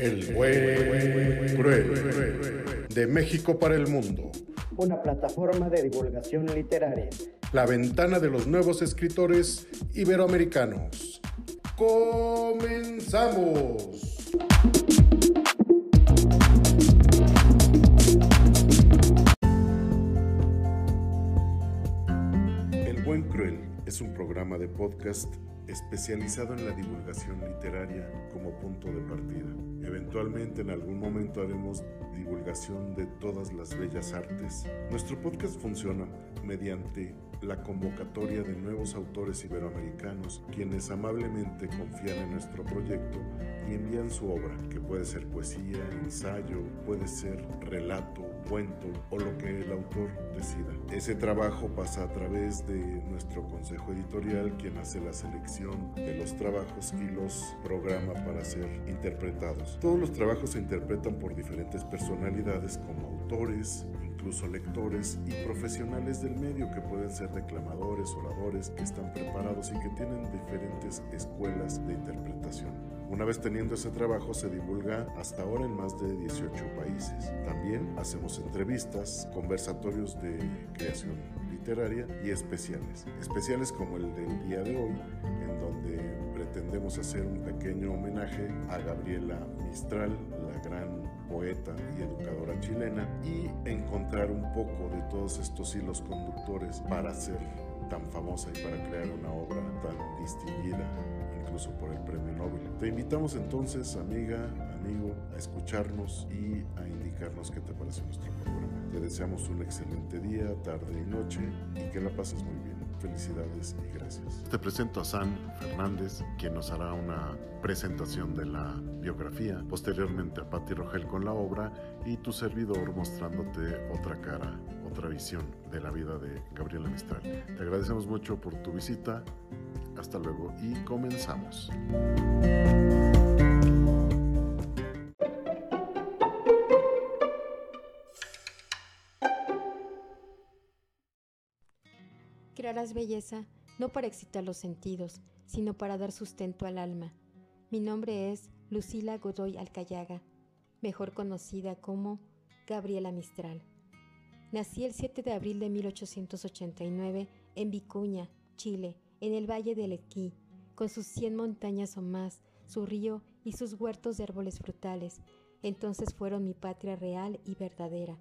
El buen cruel. De México para el mundo. Una plataforma de divulgación literaria. La ventana de los nuevos escritores iberoamericanos. ¡Comenzamos! El Buen Cruel es un programa de podcast especializado en la divulgación literaria como punto de partida. Eventualmente en algún momento haremos divulgación de todas las bellas artes. Nuestro podcast funciona mediante la convocatoria de nuevos autores iberoamericanos quienes amablemente confían en nuestro proyecto y envían su obra, que puede ser poesía, ensayo, puede ser relato, cuento o lo que el autor decida. Ese trabajo pasa a través de nuestro consejo editorial, quien hace la selección de los trabajos y los programa para ser interpretados. Todos los trabajos se interpretan por diferentes personalidades como autores, incluso lectores y profesionales del medio que pueden ser declamadores, oradores, que están preparados y que tienen diferentes escuelas de interpretación. Una vez teniendo ese trabajo se divulga hasta ahora en más de 18 países. También hacemos entrevistas, conversatorios de creación literaria y especiales. Especiales como el del día de hoy, en donde pretendemos hacer un pequeño homenaje a Gabriela Mistral, la gran poeta y educadora chilena, y encontrar un poco de todos estos hilos conductores para ser tan famosa y para crear una obra tan distinguida incluso por el premio Nobel. Te invitamos entonces, amiga, amigo, a escucharnos y a indicarnos qué te parece nuestro programa. Te deseamos un excelente día, tarde y noche y que la pases muy bien. Felicidades y gracias. Te presento a San Fernández, quien nos hará una presentación de la biografía, posteriormente a Patti Rogel con la obra y tu servidor mostrándote otra cara, otra visión de la vida de Gabriela Mistral. Te agradecemos mucho por tu visita. Hasta luego y comenzamos. Crearás belleza no para excitar los sentidos, sino para dar sustento al alma. Mi nombre es Lucila Godoy Alcayaga, mejor conocida como Gabriela Mistral. Nací el 7 de abril de 1889 en Vicuña, Chile, en el Valle del Equí, con sus cien montañas o más, su río y sus huertos de árboles frutales. Entonces fueron mi patria real y verdadera.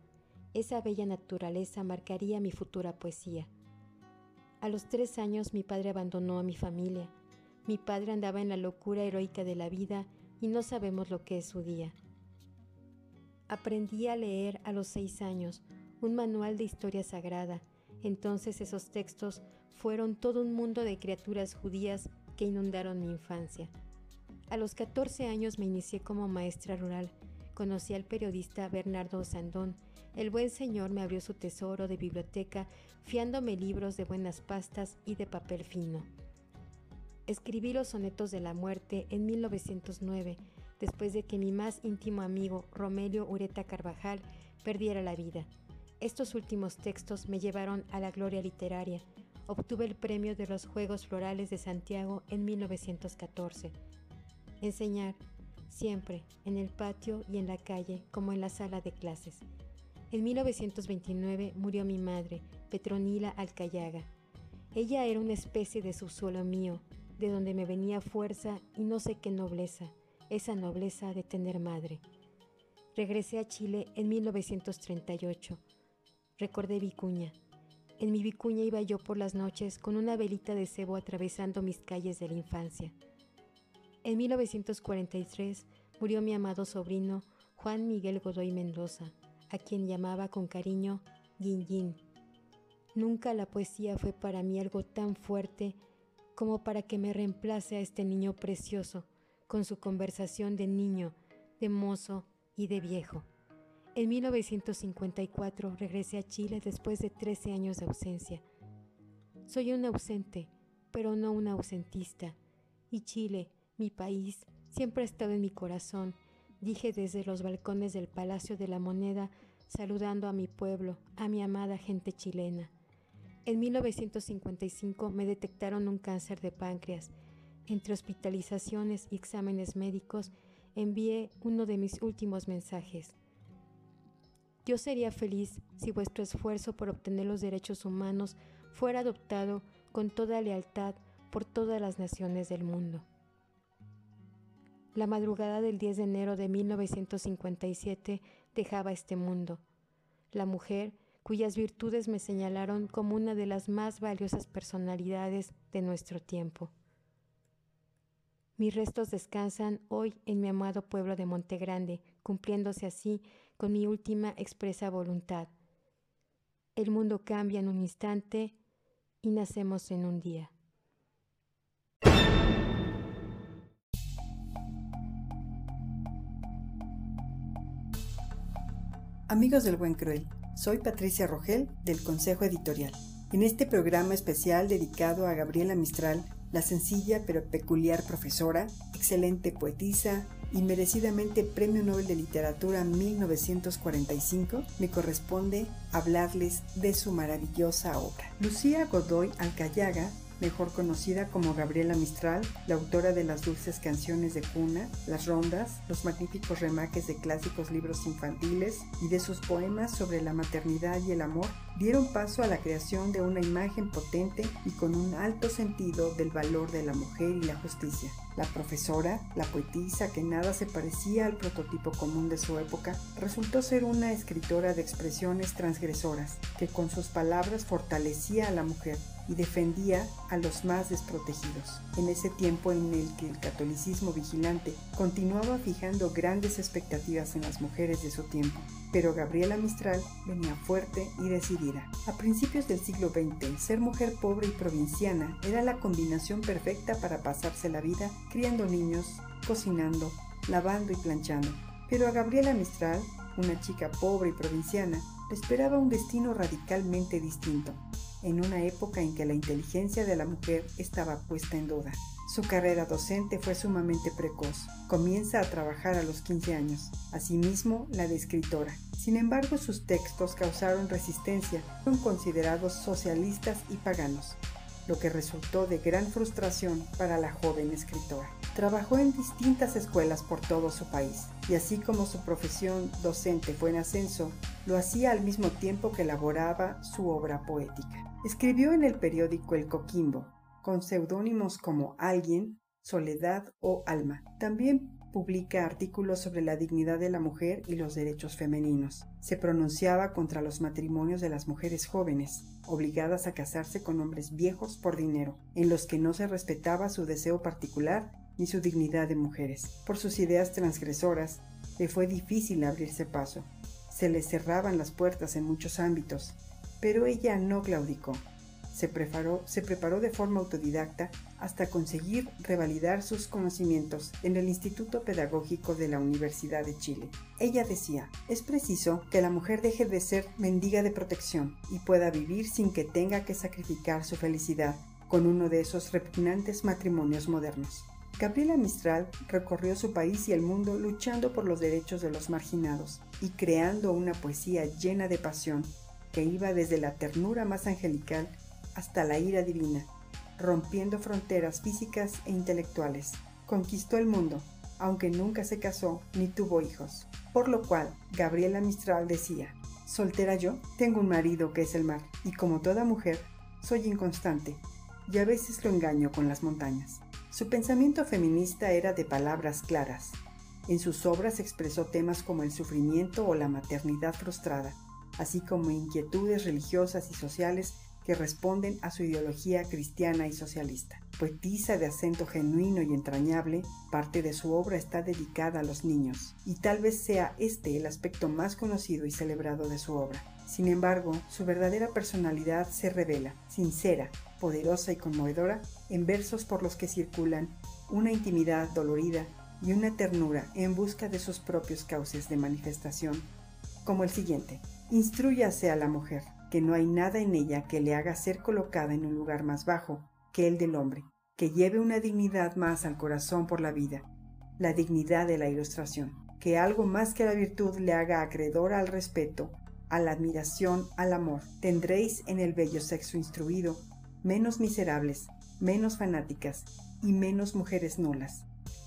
Esa bella naturaleza marcaría mi futura poesía. A los tres años mi padre abandonó a mi familia. Mi padre andaba en la locura heroica de la vida y no sabemos lo que es su día. Aprendí a leer a los seis años un manual de historia sagrada. Entonces esos textos fueron todo un mundo de criaturas judías que inundaron mi infancia. A los 14 años me inicié como maestra rural. Conocí al periodista Bernardo Sandón. El buen señor me abrió su tesoro de biblioteca, fiándome libros de buenas pastas y de papel fino. Escribí los sonetos de la muerte en 1909, después de que mi más íntimo amigo Romelio Ureta Carvajal perdiera la vida. Estos últimos textos me llevaron a la gloria literaria, obtuve el premio de los Juegos Florales de Santiago en 1914. Enseñar, siempre, en el patio y en la calle, como en la sala de clases. En 1929 murió mi madre, Petronila Alcayaga. Ella era una especie de subsuelo mío, de donde me venía fuerza y no sé qué nobleza, esa nobleza de tener madre. Regresé a Chile en 1938. Recordé Vicuña. En mi vicuña iba yo por las noches con una velita de cebo atravesando mis calles de la infancia. En 1943 murió mi amado sobrino Juan Miguel Godoy Mendoza, a quien llamaba con cariño Guin Nunca la poesía fue para mí algo tan fuerte como para que me reemplace a este niño precioso con su conversación de niño, de mozo y de viejo. En 1954 regresé a Chile después de 13 años de ausencia. Soy un ausente, pero no un ausentista. Y Chile, mi país, siempre ha estado en mi corazón, dije desde los balcones del Palacio de la Moneda, saludando a mi pueblo, a mi amada gente chilena. En 1955 me detectaron un cáncer de páncreas. Entre hospitalizaciones y exámenes médicos, envié uno de mis últimos mensajes. Yo sería feliz si vuestro esfuerzo por obtener los derechos humanos fuera adoptado con toda lealtad por todas las naciones del mundo. La madrugada del 10 de enero de 1957 dejaba este mundo. La mujer cuyas virtudes me señalaron como una de las más valiosas personalidades de nuestro tiempo. Mis restos descansan hoy en mi amado pueblo de Montegrande, cumpliéndose así con mi última expresa voluntad. El mundo cambia en un instante y nacemos en un día. Amigos del Buen Cruel, soy Patricia Rogel del Consejo Editorial. En este programa especial dedicado a Gabriela Mistral, la sencilla pero peculiar profesora, excelente poetisa y merecidamente Premio Nobel de Literatura 1945, me corresponde hablarles de su maravillosa obra. Lucía Godoy Alcayaga mejor conocida como Gabriela Mistral, la autora de las dulces canciones de cuna, las rondas, los magníficos remaques de clásicos libros infantiles y de sus poemas sobre la maternidad y el amor, dieron paso a la creación de una imagen potente y con un alto sentido del valor de la mujer y la justicia. La profesora, la poetisa que nada se parecía al prototipo común de su época, resultó ser una escritora de expresiones transgresoras, que con sus palabras fortalecía a la mujer y defendía a los más desprotegidos. En ese tiempo en el que el catolicismo vigilante continuaba fijando grandes expectativas en las mujeres de su tiempo, pero Gabriela Mistral venía fuerte y decidida. A principios del siglo XX, ser mujer pobre y provinciana era la combinación perfecta para pasarse la vida criando niños, cocinando, lavando y planchando. Pero a Gabriela Mistral, una chica pobre y provinciana, le esperaba un destino radicalmente distinto en una época en que la inteligencia de la mujer estaba puesta en duda. Su carrera docente fue sumamente precoz. Comienza a trabajar a los 15 años, asimismo la de escritora. Sin embargo, sus textos causaron resistencia, fueron considerados socialistas y paganos, lo que resultó de gran frustración para la joven escritora. Trabajó en distintas escuelas por todo su país, y así como su profesión docente fue en ascenso, lo hacía al mismo tiempo que elaboraba su obra poética. Escribió en el periódico El Coquimbo, con seudónimos como Alguien, Soledad o Alma. También publica artículos sobre la dignidad de la mujer y los derechos femeninos. Se pronunciaba contra los matrimonios de las mujeres jóvenes, obligadas a casarse con hombres viejos por dinero, en los que no se respetaba su deseo particular ni su dignidad de mujeres. Por sus ideas transgresoras, le fue difícil abrirse paso. Se le cerraban las puertas en muchos ámbitos, pero ella no claudicó. Se preparó, se preparó de forma autodidacta hasta conseguir revalidar sus conocimientos en el Instituto Pedagógico de la Universidad de Chile. Ella decía, es preciso que la mujer deje de ser mendiga de protección y pueda vivir sin que tenga que sacrificar su felicidad con uno de esos repugnantes matrimonios modernos. Gabriela Mistral recorrió su país y el mundo luchando por los derechos de los marginados y creando una poesía llena de pasión que iba desde la ternura más angelical hasta la ira divina, rompiendo fronteras físicas e intelectuales. Conquistó el mundo, aunque nunca se casó ni tuvo hijos. Por lo cual, Gabriela Mistral decía, soltera yo, tengo un marido que es el mar, y como toda mujer, soy inconstante, y a veces lo engaño con las montañas. Su pensamiento feminista era de palabras claras. En sus obras expresó temas como el sufrimiento o la maternidad frustrada, así como inquietudes religiosas y sociales que responden a su ideología cristiana y socialista. Poetisa de acento genuino y entrañable, parte de su obra está dedicada a los niños, y tal vez sea este el aspecto más conocido y celebrado de su obra. Sin embargo, su verdadera personalidad se revela, sincera, poderosa y conmovedora, en versos por los que circulan una intimidad dolorida y una ternura en busca de sus propios cauces de manifestación, como el siguiente. Instruyase a la mujer, que no hay nada en ella que le haga ser colocada en un lugar más bajo que el del hombre, que lleve una dignidad más al corazón por la vida, la dignidad de la ilustración, que algo más que la virtud le haga acreedora al respeto, a la admiración, al amor. Tendréis en el bello sexo instruido menos miserables, menos fanáticas y menos mujeres nulas,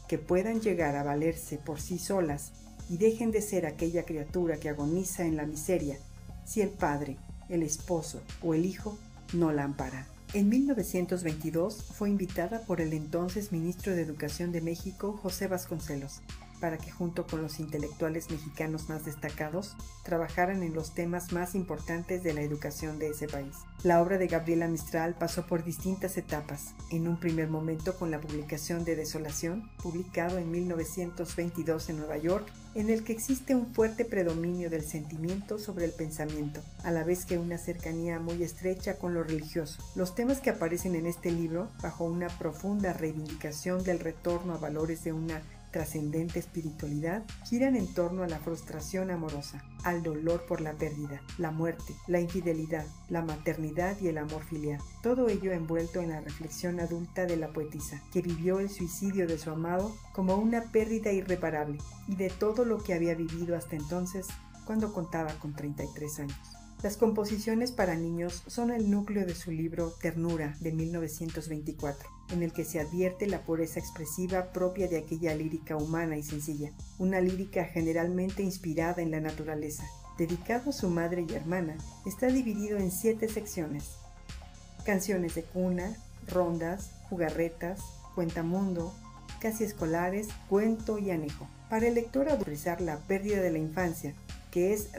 que puedan llegar a valerse por sí solas y dejen de ser aquella criatura que agoniza en la miseria si el padre, el esposo o el hijo no la amparan. En 1922 fue invitada por el entonces ministro de Educación de México, José Vasconcelos, para que junto con los intelectuales mexicanos más destacados trabajaran en los temas más importantes de la educación de ese país. La obra de Gabriela Mistral pasó por distintas etapas, en un primer momento con la publicación de Desolación, publicado en 1922 en Nueva York, en el que existe un fuerte predominio del sentimiento sobre el pensamiento, a la vez que una cercanía muy estrecha con lo religioso. Los temas que aparecen en este libro, bajo una profunda reivindicación del retorno a valores de una trascendente espiritualidad giran en torno a la frustración amorosa, al dolor por la pérdida, la muerte, la infidelidad, la maternidad y el amor filial. Todo ello envuelto en la reflexión adulta de la poetisa, que vivió el suicidio de su amado como una pérdida irreparable y de todo lo que había vivido hasta entonces cuando contaba con 33 años. Las composiciones para niños son el núcleo de su libro Ternura de 1924, en el que se advierte la pureza expresiva propia de aquella lírica humana y sencilla, una lírica generalmente inspirada en la naturaleza. Dedicado a su madre y hermana, está dividido en siete secciones. Canciones de cuna, rondas, jugarretas, cuentamundo, casi escolares, cuento y anejo. Para el lector autorizar la pérdida de la infancia, que es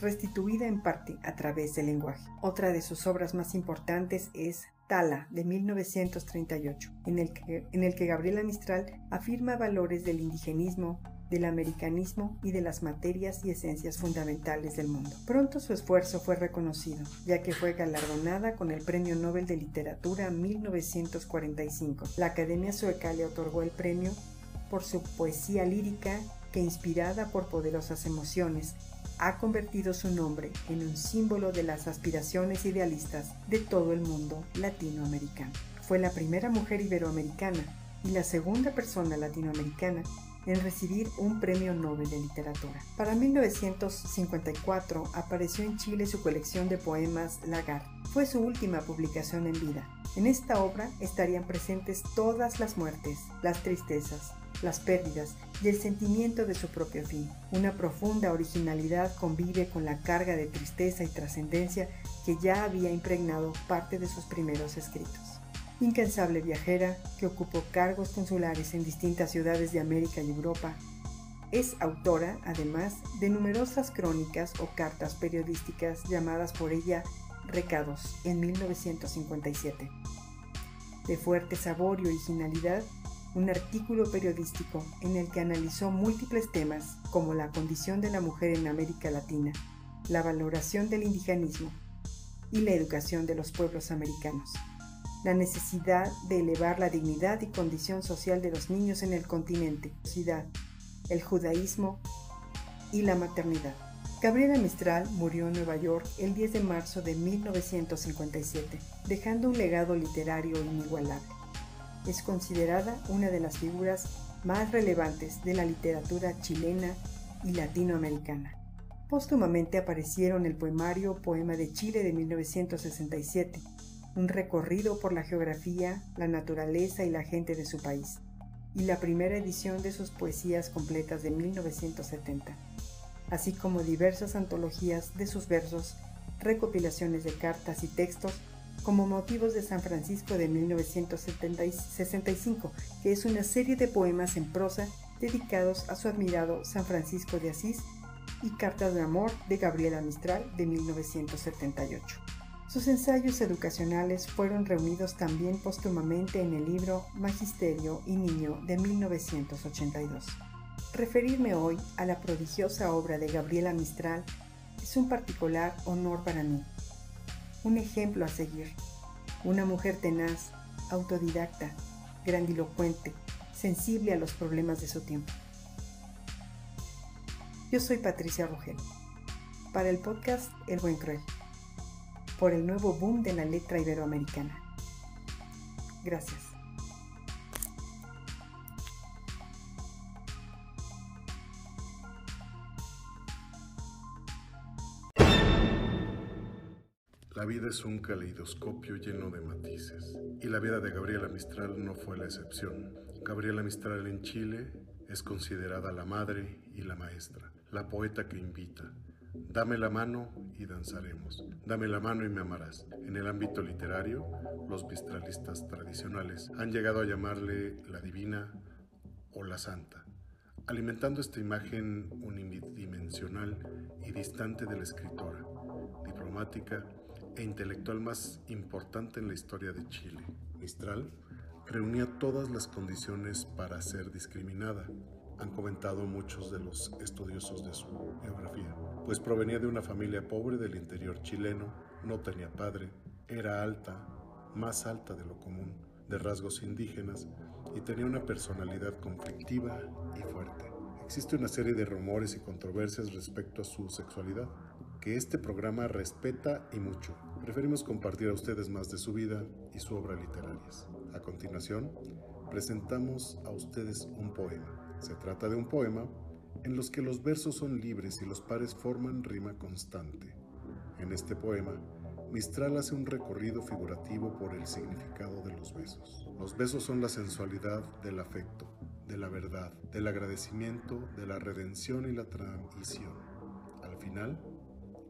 restituida en parte a través del lenguaje. Otra de sus obras más importantes es Tala, de 1938, en el, que, en el que Gabriela Mistral afirma valores del indigenismo, del americanismo y de las materias y esencias fundamentales del mundo. Pronto su esfuerzo fue reconocido, ya que fue galardonada con el Premio Nobel de Literatura 1945. La Academia Sueca le otorgó el premio por su poesía lírica que inspirada por poderosas emociones ha convertido su nombre en un símbolo de las aspiraciones idealistas de todo el mundo latinoamericano. Fue la primera mujer iberoamericana y la segunda persona latinoamericana en recibir un premio Nobel de Literatura. Para 1954 apareció en Chile su colección de poemas Lagar. Fue su última publicación en vida. En esta obra estarían presentes todas las muertes, las tristezas, las pérdidas y el sentimiento de su propio fin. Una profunda originalidad convive con la carga de tristeza y trascendencia que ya había impregnado parte de sus primeros escritos. Incansable viajera que ocupó cargos consulares en distintas ciudades de América y Europa, es autora, además, de numerosas crónicas o cartas periodísticas llamadas por ella Recados en 1957. De fuerte sabor y originalidad, un artículo periodístico en el que analizó múltiples temas como la condición de la mujer en América Latina, la valoración del indigenismo y la educación de los pueblos americanos, la necesidad de elevar la dignidad y condición social de los niños en el continente, el judaísmo y la maternidad. Gabriela Mistral murió en Nueva York el 10 de marzo de 1957, dejando un legado literario inigualable es considerada una de las figuras más relevantes de la literatura chilena y latinoamericana. Póstumamente aparecieron el poemario Poema de Chile de 1967, un recorrido por la geografía, la naturaleza y la gente de su país, y la primera edición de sus poesías completas de 1970, así como diversas antologías de sus versos, recopilaciones de cartas y textos como Motivos de San Francisco de 1965, que es una serie de poemas en prosa dedicados a su admirado San Francisco de Asís, y Cartas de Amor de Gabriela Mistral de 1978. Sus ensayos educacionales fueron reunidos también póstumamente en el libro Magisterio y Niño de 1982. Referirme hoy a la prodigiosa obra de Gabriela Mistral es un particular honor para mí, un ejemplo a seguir. Una mujer tenaz, autodidacta, grandilocuente, sensible a los problemas de su tiempo. Yo soy Patricia Rogel, para el podcast El Buen Cruel, por el nuevo boom de la letra iberoamericana. Gracias. La vida es un caleidoscopio lleno de matices, y la vida de Gabriela Mistral no fue la excepción. Gabriela Mistral en Chile es considerada la madre y la maestra, la poeta que invita. Dame la mano y danzaremos. Dame la mano y me amarás. En el ámbito literario, los mistralistas tradicionales han llegado a llamarle la divina o la santa, alimentando esta imagen unidimensional y distante de la escritora, diplomática e intelectual más importante en la historia de Chile. Mistral reunía todas las condiciones para ser discriminada, han comentado muchos de los estudiosos de su biografía, pues provenía de una familia pobre del interior chileno, no tenía padre, era alta, más alta de lo común, de rasgos indígenas y tenía una personalidad conflictiva y fuerte. Existe una serie de rumores y controversias respecto a su sexualidad, este programa respeta y mucho. Preferimos compartir a ustedes más de su vida y su obra literarias. A continuación, presentamos a ustedes un poema. Se trata de un poema en los que los versos son libres y los pares forman rima constante. En este poema, Mistral hace un recorrido figurativo por el significado de los besos. Los besos son la sensualidad del afecto, de la verdad, del agradecimiento, de la redención y la transición. Al final,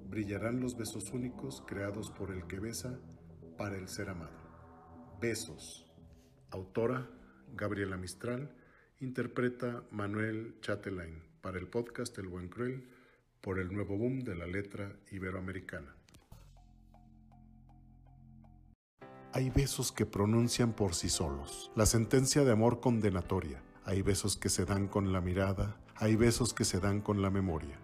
brillarán los besos únicos creados por el que besa para el ser amado. Besos. Autora Gabriela Mistral. Interpreta Manuel Chatelain para el podcast El Buen Cruel por el nuevo boom de la letra iberoamericana. Hay besos que pronuncian por sí solos, la sentencia de amor condenatoria. Hay besos que se dan con la mirada, hay besos que se dan con la memoria.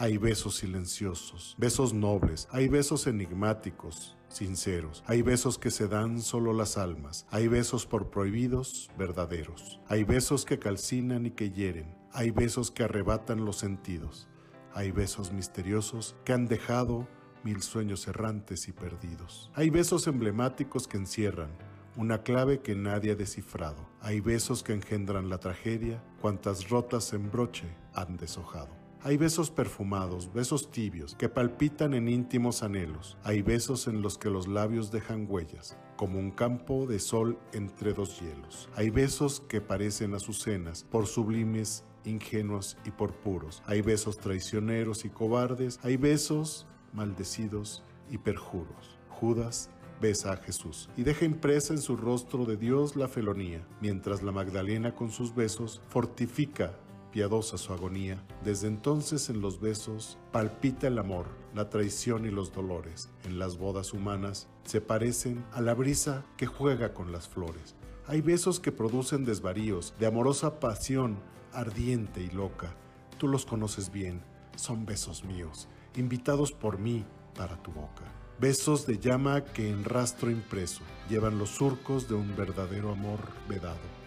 Hay besos silenciosos, besos nobles, hay besos enigmáticos, sinceros. Hay besos que se dan solo las almas. Hay besos por prohibidos, verdaderos. Hay besos que calcinan y que hieren. Hay besos que arrebatan los sentidos. Hay besos misteriosos que han dejado mil sueños errantes y perdidos. Hay besos emblemáticos que encierran una clave que nadie ha descifrado. Hay besos que engendran la tragedia, cuantas rotas en broche han deshojado. Hay besos perfumados, besos tibios, que palpitan en íntimos anhelos. Hay besos en los que los labios dejan huellas, como un campo de sol entre dos hielos. Hay besos que parecen azucenas, por sublimes, ingenuos y por puros. Hay besos traicioneros y cobardes. Hay besos maldecidos y perjuros. Judas besa a Jesús y deja impresa en su rostro de Dios la felonía, mientras la Magdalena con sus besos fortifica piadosa su agonía. Desde entonces en los besos palpita el amor, la traición y los dolores. En las bodas humanas se parecen a la brisa que juega con las flores. Hay besos que producen desvaríos, de amorosa pasión, ardiente y loca. Tú los conoces bien, son besos míos, invitados por mí para tu boca. Besos de llama que en rastro impreso llevan los surcos de un verdadero amor vedado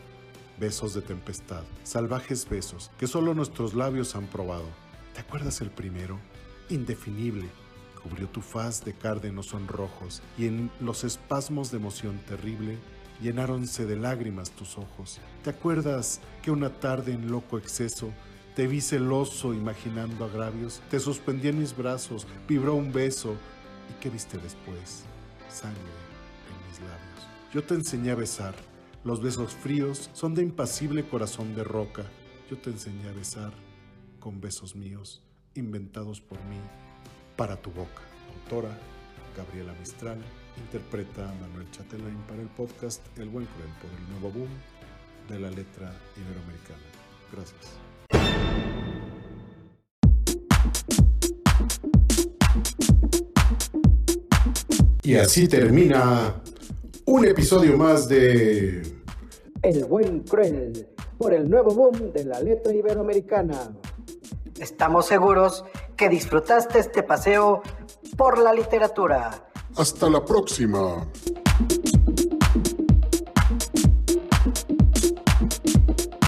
besos de tempestad, salvajes besos que solo nuestros labios han probado. ¿Te acuerdas el primero? Indefinible. Cubrió tu faz de cárdenos sonrojos y en los espasmos de emoción terrible llenáronse de lágrimas tus ojos. ¿Te acuerdas que una tarde en loco exceso te vi celoso imaginando agravios? Te suspendí en mis brazos, vibró un beso. ¿Y qué viste después? Sangre en mis labios. Yo te enseñé a besar los besos fríos son de impasible corazón de roca. Yo te enseñé a besar con besos míos, inventados por mí, para tu boca. Autora Gabriela Mistral interpreta a Manuel Chatelain para el podcast El Buen Cruel por el nuevo boom de la letra iberoamericana. Gracias. Y así termina un episodio más de El Buen Cruel por el nuevo boom de la letra iberoamericana. Estamos seguros que disfrutaste este paseo por la literatura. Hasta la próxima.